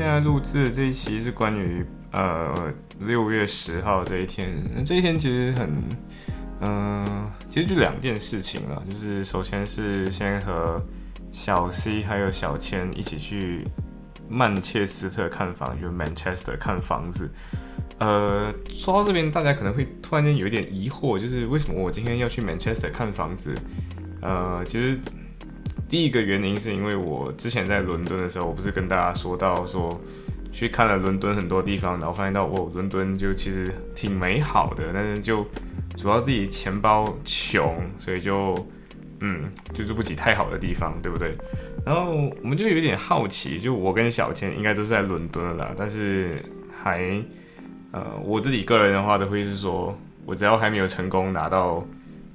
现在录制的这一期是关于呃六月十号这一天。那这一天其实很，嗯、其实就两件事情了，就是首先是先和小 C 还有小千一起去曼彻斯特看房，就是 Manchester 看房子。呃，说到这边，大家可能会突然间有一点疑惑，就是为什么我今天要去 Manchester 看房子？呃，其实第一个原因是因为我之前在伦敦的时候，我不是跟大家说到说去看了伦敦很多地方，然后发现到哦，伦敦就其实挺美好的，但是就主要自己钱包穷，所以就嗯就住不起太好的地方，对不对？然后我们就有点好奇，就我跟小千应该都是在伦敦了，但是还呃我自己个人的话都会是说，我只要还没有成功拿到。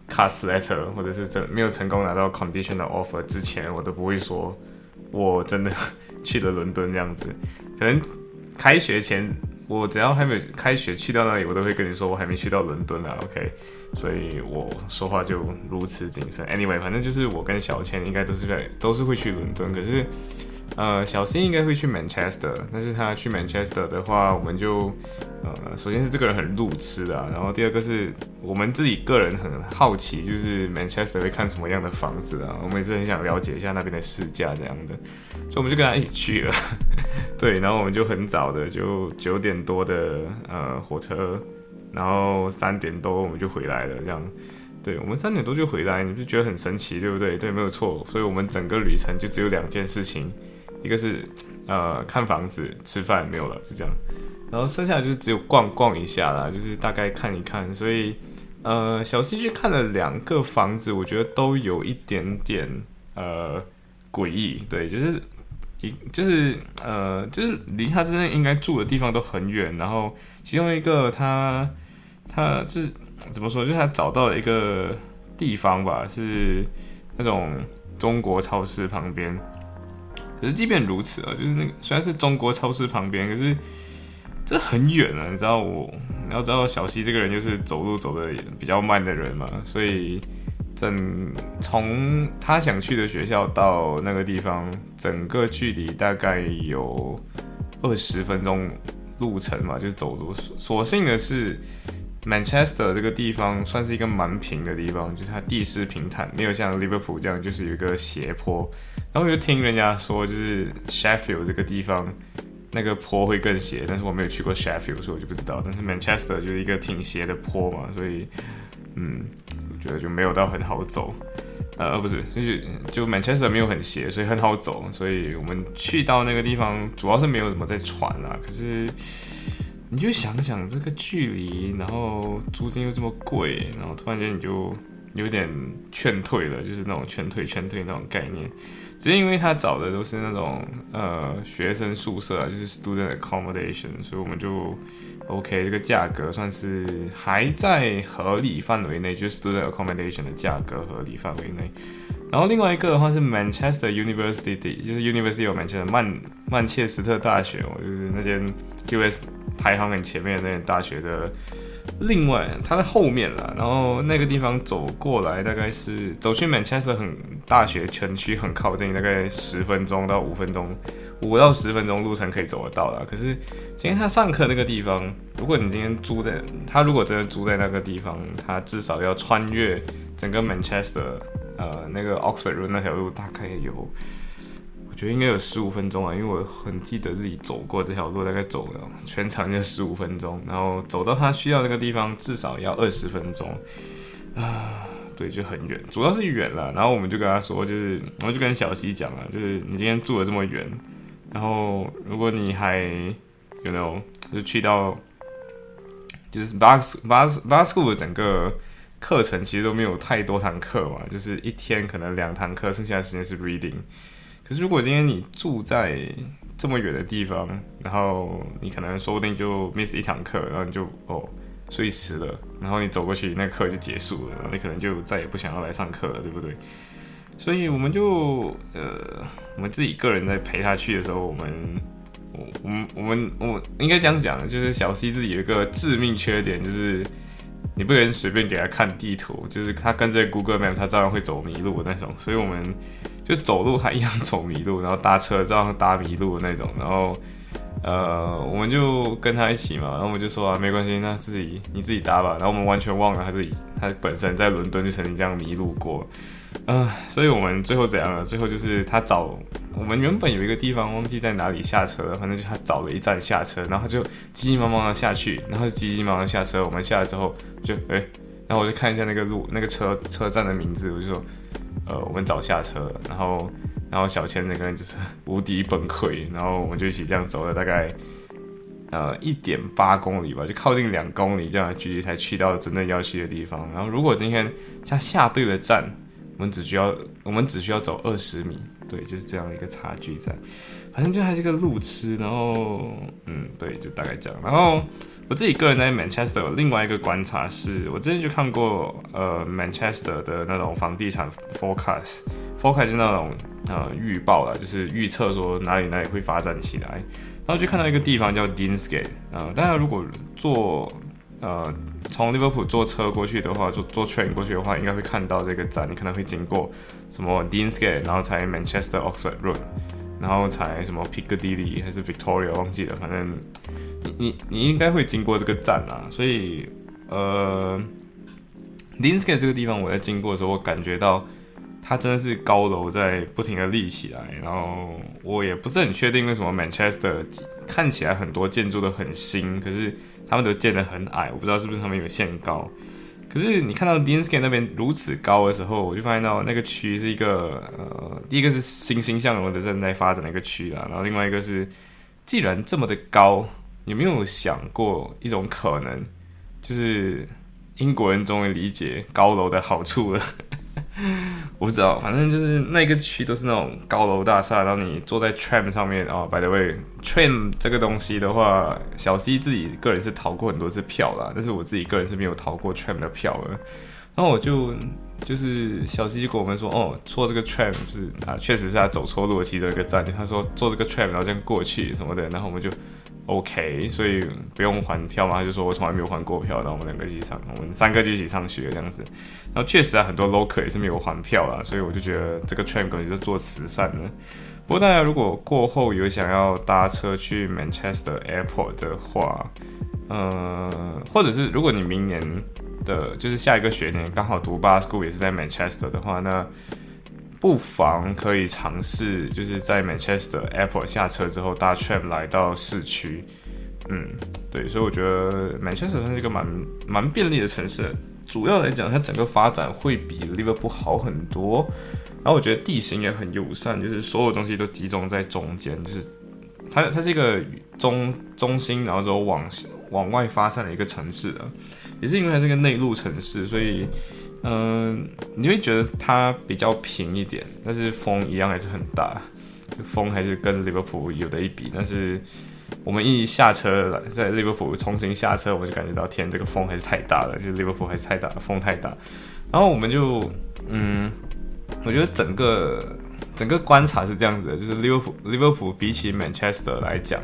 Cast letter，或者是真没有成功拿到 conditional offer 之前，我都不会说我真的 去了伦敦这样子。可能开学前，我只要还没有开学去到那里，我都会跟你说我还没去到伦敦啊。OK，所以我说话就如此谨慎。Anyway，反正就是我跟小千应该都是在都是会去伦敦，可是呃小新应该会去 Manchester，但是他去 Manchester 的话，我们就呃首先是这个人很路痴啊，然后第二个是我们自己个人很好奇，就是 Manchester 会看什么样的房子啊，我们也是很想了解一下那边的市价这样的，所以我们就跟他一起去了。对，然后我们就很早的就九点多的呃火车，然后三点多我们就回来了，这样。对，我们三点多就回来，你就觉得很神奇，对不对？对，没有错。所以我们整个旅程就只有两件事情，一个是呃看房子、吃饭，没有了，就这样。然后剩下就是只有逛逛一下啦，就是大概看一看。所以呃，小西去看了两个房子，我觉得都有一点点呃诡异，对，就是一就是呃就是离他真正应该住的地方都很远。然后其中一个他他就是。怎么说？就是他找到了一个地方吧，是那种中国超市旁边。可是即便如此啊，就是那个虽然是中国超市旁边，可是这很远啊。你知道我，你要知道小西这个人就是走路走的比较慢的人嘛，所以整从他想去的学校到那个地方，整个距离大概有二十分钟路程嘛，就走路。所幸的是。Manchester 这个地方算是一个蛮平的地方，就是它地势平坦，没有像 Liverpool 这样就是有一个斜坡。然后我就听人家说，就是 Sheffield 这个地方那个坡会更斜，但是我没有去过 Sheffield，所以我就不知道。但是 Manchester 就是一个挺斜的坡嘛，所以嗯，我觉得就没有到很好走。呃，不是，就是就 Manchester 没有很斜，所以很好走。所以我们去到那个地方，主要是没有怎么在船啊，可是。你就想想这个距离，然后租金又这么贵，然后突然间你就有点劝退了，就是那种劝退、劝退那种概念。只是因为他找的都是那种呃学生宿舍，就是 student accommodation，所以我们就 OK，这个价格算是还在合理范围内，就是 student accommodation 的价格合理范围内。然后另外一个的话是 Manchester University，就是 University of Manchester 曼曼彻斯特大学，我就是那间 QS。排行很前面的那大学的，另外它的后面啦，然后那个地方走过来大概是走去 Manchester 很大学全区很靠近，大概十分钟到五分钟，五到十分钟路程可以走得到啦。可是今天他上课那个地方，如果你今天租在他如果真的租在那个地方，他至少要穿越整个 Manchester，呃，那个 Oxford Road 那条路大概有。我觉得应该有十五分钟啊，因为我很记得自己走过这条路，大概走了全长就十五分钟，然后走到他需要那个地方至少要二十分钟啊，对，就很远，主要是远了。然后我们就跟他说，就是我就跟小西讲了，就是你今天住的这么远，然后如果你还有没有就去到就是 bus bus bus school 的整个课程其实都没有太多堂课嘛，就是一天可能两堂课，剩下的时间是 reading。可是如果今天你住在这么远的地方，然后你可能说不定就 miss 一堂课，然后你就哦睡迟了，然后你走过去，那课就结束了，你可能就再也不想要来上课了，对不对？所以我们就呃，我们自己个人在陪他去的时候，我们我我们我们我应该这样讲，就是小 C 自己有一个致命缺点，就是你不能随便给他看地图，就是他跟着 Google Map，他照样会走迷路那种，所以我们。就走路还一样走迷路，然后搭车照样搭迷路的那种，然后呃，我们就跟他一起嘛，然后我们就说啊，没关系，那自己你自己搭吧。然后我们完全忘了他自己，他本身在伦敦就曾经这样迷路过，嗯，所以我们最后怎样了？最后就是他找我们原本有一个地方忘记在哪里下车了，反正就他找了一站下车，然后就急急忙忙的下去，然后就急急忙忙下车。我们下来之后就哎，然后我就看一下那个路那个车车站的名字，我就说。呃，我们早下车了，然后，然后小千那个人就是无敌崩溃，然后我们就一起这样走了大概，呃，一点八公里吧，就靠近两公里这样的距离才去到真正要去的地方。然后如果今天他下对了站，我们只需要我们只需要走二十米，对，就是这样一个差距在。反正就还是个路痴，然后，嗯，对，就大概这样。然后。我自己个人在 Manchester 有另外一个观察是，我之前就看过呃 Manchester 的那种房地产 forecast，forecast 是那种呃预报啦，就是预测说哪里哪里会发展起来。然后就看到一个地方叫 Deansgate，呃，大家如果做呃从利物浦坐车过去的话，坐坐 train 过去的话，应该会看到这个站，你可能会经过什么 Deansgate，然后才 Manchester Oxford Road，然后才什么 Piccadilly 还是 Victoria 忘记了，反正。你你你应该会经过这个站啦，所以呃 l i n s k a 这个地方，我在经过的时候，我感觉到它真的是高楼在不停的立起来，然后我也不是很确定为什么 Manchester 看起来很多建筑都很新，可是他们都建得很矮，我不知道是不是他们有限高。可是你看到 d i n s k a 那边如此高的时候，我就发现到那个区是一个呃，第一个是欣欣向荣的正在发展的一个区啦，然后另外一个是既然这么的高。有没有想过一种可能，就是英国人终于理解高楼的好处了？我不知道，反正就是那个区都是那种高楼大厦，然后你坐在 tram 上面啊。By the way，tram 这个东西的话，小 C 自己个人是逃过很多次票啦，但是我自己个人是没有逃过 tram 的票的。然后我就就是小 C 就跟我们说，哦，坐这个 tram 就是啊，确实是他走错路的其中一个站。他说坐这个 tram 然后这样过去什么的，然后我们就。OK，所以不用还票嘛？他就说我从来没有还过票，然后我们两个一起上，我们三个就一起上学这样子。然后确实啊，很多 local 也是没有还票啊，所以我就觉得这个 train 可能是做慈善的。不过大家如果过后有想要搭车去 Manchester Airport 的话，呃，或者是如果你明年的就是下一个学年刚好读 Bar School 也是在 Manchester 的话，那不妨可以尝试，就是在 Manchester Airport 下车之后搭 tram 来到市区。嗯，对，所以我觉得 Manchester 算是一个蛮蛮便利的城市。主要来讲，它整个发展会比 Liverpool 好很多。然后我觉得地形也很友善，就是所有东西都集中在中间，就是它它是一个中中心，然后之后往往外发散的一个城市啊。也是因为它是一个内陆城市，所以。嗯，嗯你会觉得它比较平一点，但是风一样还是很大，风还是跟利物浦有的一比。但是我们一下车了在利物浦重新下车，我就感觉到天，这个风还是太大了，就利物浦还是太大，风太大。然后我们就，嗯，我觉得整个整个观察是这样子的，就是利物浦利物浦比起 Manchester 来讲，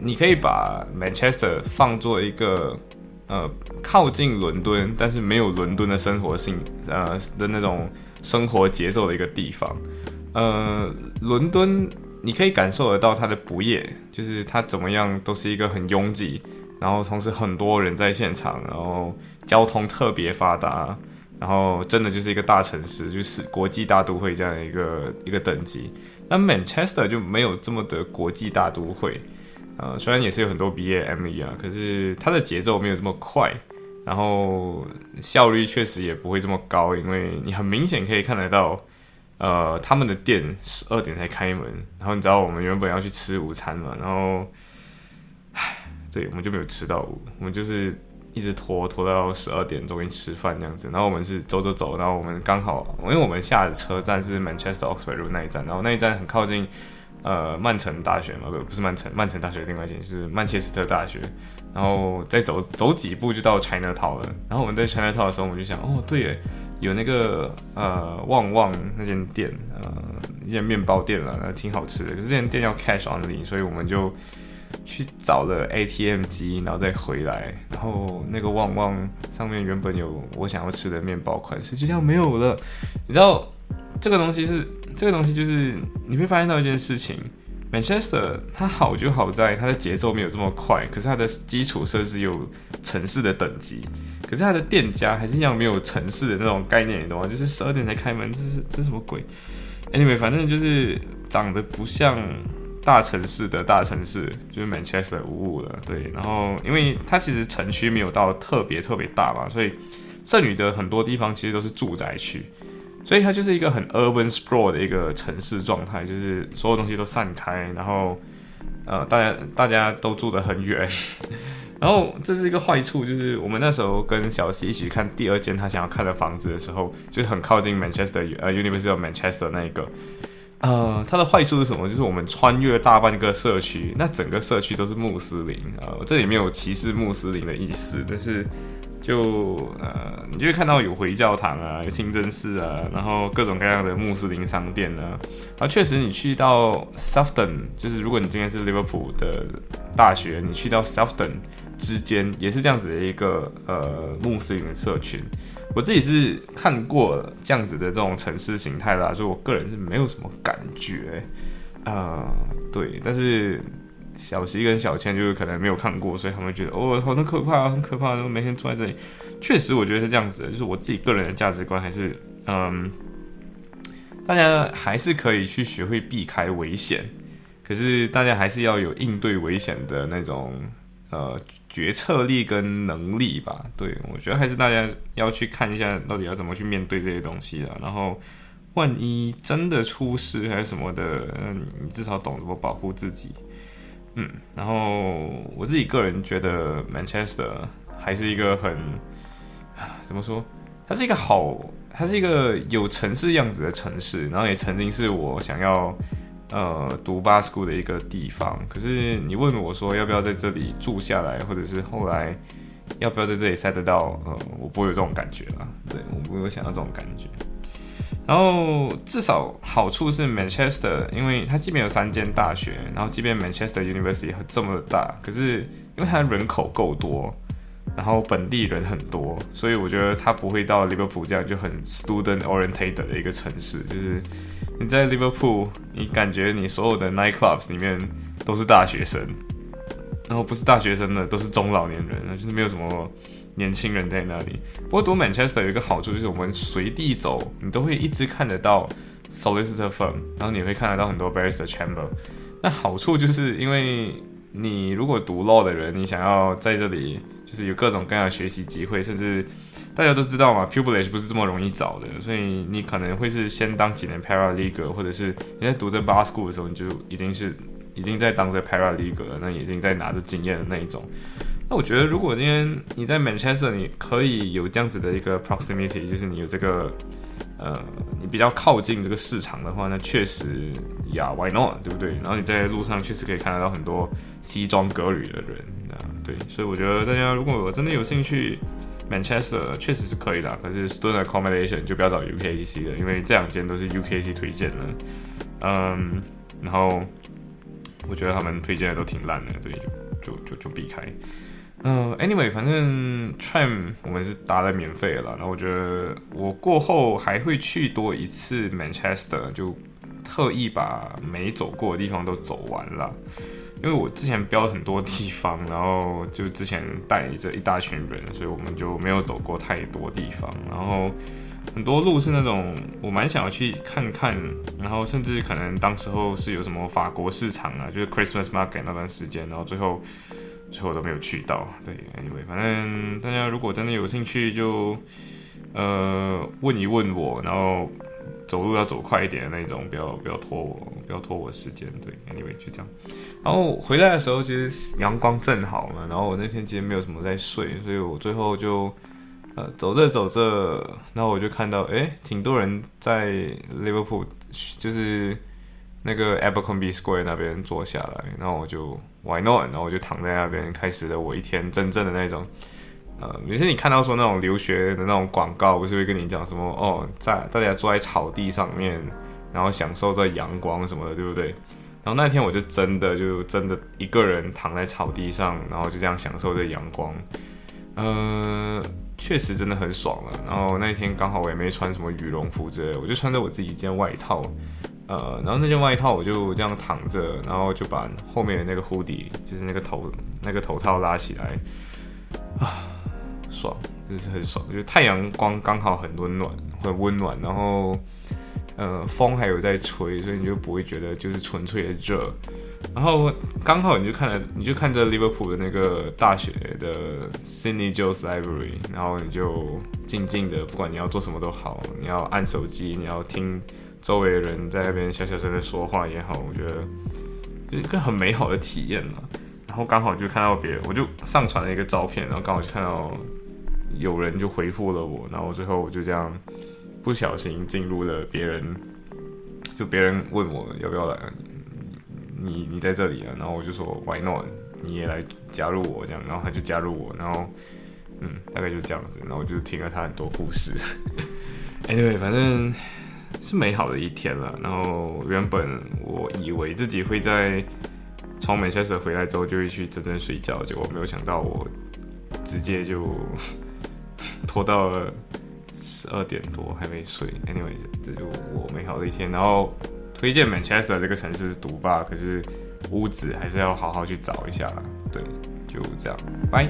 你可以把 Manchester 放作一个。呃，靠近伦敦，但是没有伦敦的生活性，呃的那种生活节奏的一个地方。呃，伦敦你可以感受得到它的不夜，就是它怎么样都是一个很拥挤，然后同时很多人在现场，然后交通特别发达，然后真的就是一个大城市，就是国际大都会这样的一个一个等级。那 Manchester 就没有这么的国际大都会。呃，虽然也是有很多 B A M E 啊，可是它的节奏没有这么快，然后效率确实也不会这么高，因为你很明显可以看得到，呃，他们的店十二点才开门，然后你知道我们原本要去吃午餐嘛，然后，唉，对，我们就没有吃到，我们就是一直拖拖到十二点终于吃饭这样子，然后我们是走走走，然后我们刚好，因为我们下的车站是 Manchester Oxford Road 那一站，然后那一站很靠近。呃曼城大学嘛，不不是曼城，曼城大学另外一间是曼彻斯特大学，然后再走走几步就到 China Town 了。然后我们在 China Town 的时候，我们就想，哦，对耶，有那个呃旺旺那间店，呃一间面包店了，挺好吃的。可是这间店要 cash only，所以我们就。去找了 ATM 机，然后再回来，然后那个旺旺上面原本有我想要吃的面包款式，就这样没有了。你知道这个东西是这个东西，就是你会发现到一件事情，Manchester 它好就好在它的节奏没有这么快，可是它的基础设施有城市的等级，可是它的店家还是一样没有城市的那种概念，你懂吗？就是十二点才开门，这是这什么鬼？Anyway，反正就是长得不像。大城市的大城市就是 Manchester 五五了，对，然后因为它其实城区没有到特别特别大嘛，所以剩余的很多地方其实都是住宅区，所以它就是一个很 urban sprawl 的一个城市状态，就是所有东西都散开，然后呃大家大家都住得很远，然后这是一个坏处，就是我们那时候跟小西一起看第二间他想要看的房子的时候，就是很靠近 Manchester 呃 University of Manchester 那一个。呃，它的坏处是什么？就是我们穿越大半个社区，那整个社区都是穆斯林呃。这里没有歧视穆斯林的意思，但是就呃，你就会看到有回教堂啊，有清真寺啊，然后各种各样的穆斯林商店呢。啊，确实，你去到 Sefton，就是如果你今天是 Liverpool 的大学，你去到 Sefton 之间，也是这样子的一个呃穆斯林的社群。我自己是看过这样子的这种城市形态啦，所以我个人是没有什么感觉，啊，对，但是小西跟小千就是可能没有看过，所以他们觉得哦，好可怕，很可怕，每天坐在这里，确实我觉得是这样子的，就是我自己个人的价值观还是，嗯，大家还是可以去学会避开危险，可是大家还是要有应对危险的那种。呃，决策力跟能力吧，对我觉得还是大家要去看一下，到底要怎么去面对这些东西了。然后，万一真的出事还是什么的，嗯，你至少懂怎么保护自己。嗯，然后我自己个人觉得，Manchester 还是一个很，怎么说？它是一个好，它是一个有城市样子的城市，然后也曾经是我想要。呃，读 b a school 的一个地方，可是你问我说要不要在这里住下来，或者是后来要不要在这里塞得到，呃，我不会有这种感觉啊，对我不会想要这种感觉。然后至少好处是 Manchester，因为它即便有三间大学，然后即便 Manchester University 这么大，可是因为它人口够多，然后本地人很多，所以我觉得它不会到利物浦这样就很 student oriented 的一个城市，就是。你在 Liverpool，你感觉你所有的 nightclubs 里面都是大学生，然后不是大学生的都是中老年人，就是没有什么年轻人在那里。不过读 Manchester 有一个好处就是我们随地走，你都会一直看得到 solicitor firm，然后你会看得到很多 barrister chamber。那好处就是因为你如果读 law 的人，你想要在这里就是有各种各样的学习机会，甚至大家都知道嘛，pupillage 不是这么容易找的，所以你可能会是先当几年 paralegal，或者是你在读这 bar school 的时候，你就已经是已经在当这 paralegal 了，那已经在拿着经验的那一种。那我觉得，如果今天你在 Manchester，你可以有这样子的一个 proximity，就是你有这个呃，你比较靠近这个市场的话，那确实呀，Why not？对不对？然后你在路上确实可以看得到很多西装革履的人啊，对，所以我觉得大家如果真的有兴趣。Manchester 确实是可以的，可是 Student Accommodation 就不要找 UKC 了，因为这两间都是 UKC 推荐的。嗯，然后我觉得他们推荐的都挺烂的，对，就就就就避开。嗯，Anyway，反正 Tram 我们是搭了免费了，然后我觉得我过后还会去多一次 Manchester，就特意把没走过的地方都走完了。因为我之前标了很多地方，然后就之前带着一大群人，所以我们就没有走过太多地方。然后很多路是那种我蛮想要去看看，然后甚至可能当时候是有什么法国市场啊，就是 Christmas Market 那段时间，然后最后最后都没有去到。对，Anyway，反正大家如果真的有兴趣，就呃问一问我，然后。走路要走快一点的那种，不要不要拖我，不要拖我时间。对，Anyway 就这样。然后回来的时候，其实阳光正好嘛。然后我那天其实没有什么在睡，所以我最后就呃走着走着，然后我就看到，哎，挺多人在 Liverpool，就是那个 Abercrombie Square 那边坐下来，然后我就 Why not？然后我就躺在那边，开始了我一天真正的那种。呃，每次你看到说那种留学的那种广告，不是会跟你讲什么哦，在大家坐在草地上面，然后享受着阳光什么的，对不对？然后那天我就真的就真的一个人躺在草地上，然后就这样享受着阳光，呃，确实真的很爽了。然后那一天刚好我也没穿什么羽绒服之类，我就穿着我自己一件外套，呃，然后那件外套我就这样躺着，然后就把后面的那个 hoodie，就是那个头那个头套拉起来，啊。爽，真是很爽。就太阳光刚好很温暖，很温暖，然后，呃，风还有在吹，所以你就不会觉得就是纯粹的热。然后刚好你就看了，你就看着利物浦的那个大学的 Sydney j o e s Library，然后你就静静的，不管你要做什么都好，你要按手机，你要听周围的人在那边小小声的说话也好，我觉得一个很美好的体验嘛。然后刚好就看到别人，我就上传了一个照片，然后刚好就看到。有人就回复了我，然后最后我就这样不小心进入了别人，就别人问我要不要来，你你在这里啊，然后我就说 Why not？你也来加入我这样，然后他就加入我，然后嗯，大概就这样子，然后我就听了他很多故事。哎，对，反正是美好的一天了。然后原本我以为自己会在从美塞斯回来之后就会去真正睡觉，结果没有想到我直接就。拖到了十二点多还没睡，anyway，这就我美好的一天。然后推荐 Manchester 这个城市独霸，可是屋子还是要好好去找一下。对，就这样，拜。